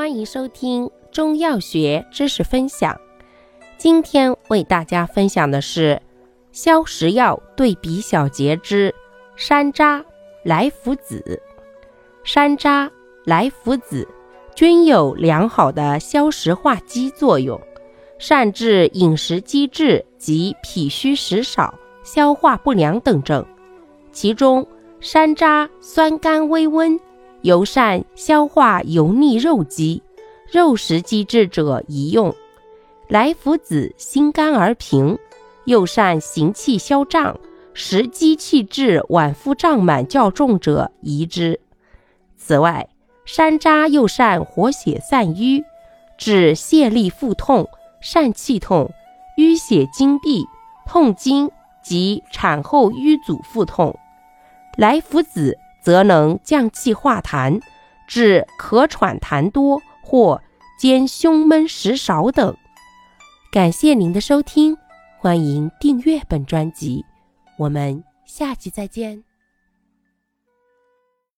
欢迎收听中药学知识分享。今天为大家分享的是消食药对比小节之山楂、莱菔子。山楂、莱菔子均有良好的消食化积作用，善治饮食积滞及脾虚食少、消化不良等症。其中，山楂酸甘微温。尤善消化油腻肉积、肉食积滞者宜用。莱菔子辛甘而平，又善行气消胀、食积气滞脘腹胀满较重者宜之。此外，山楂又善活血散瘀，治泄痢腹痛、疝气痛、淤血经闭、痛经及产后瘀阻腹痛。莱菔子。则能降气化痰，治咳喘痰多或兼胸闷食少等。感谢您的收听，欢迎订阅本专辑，我们下期再见。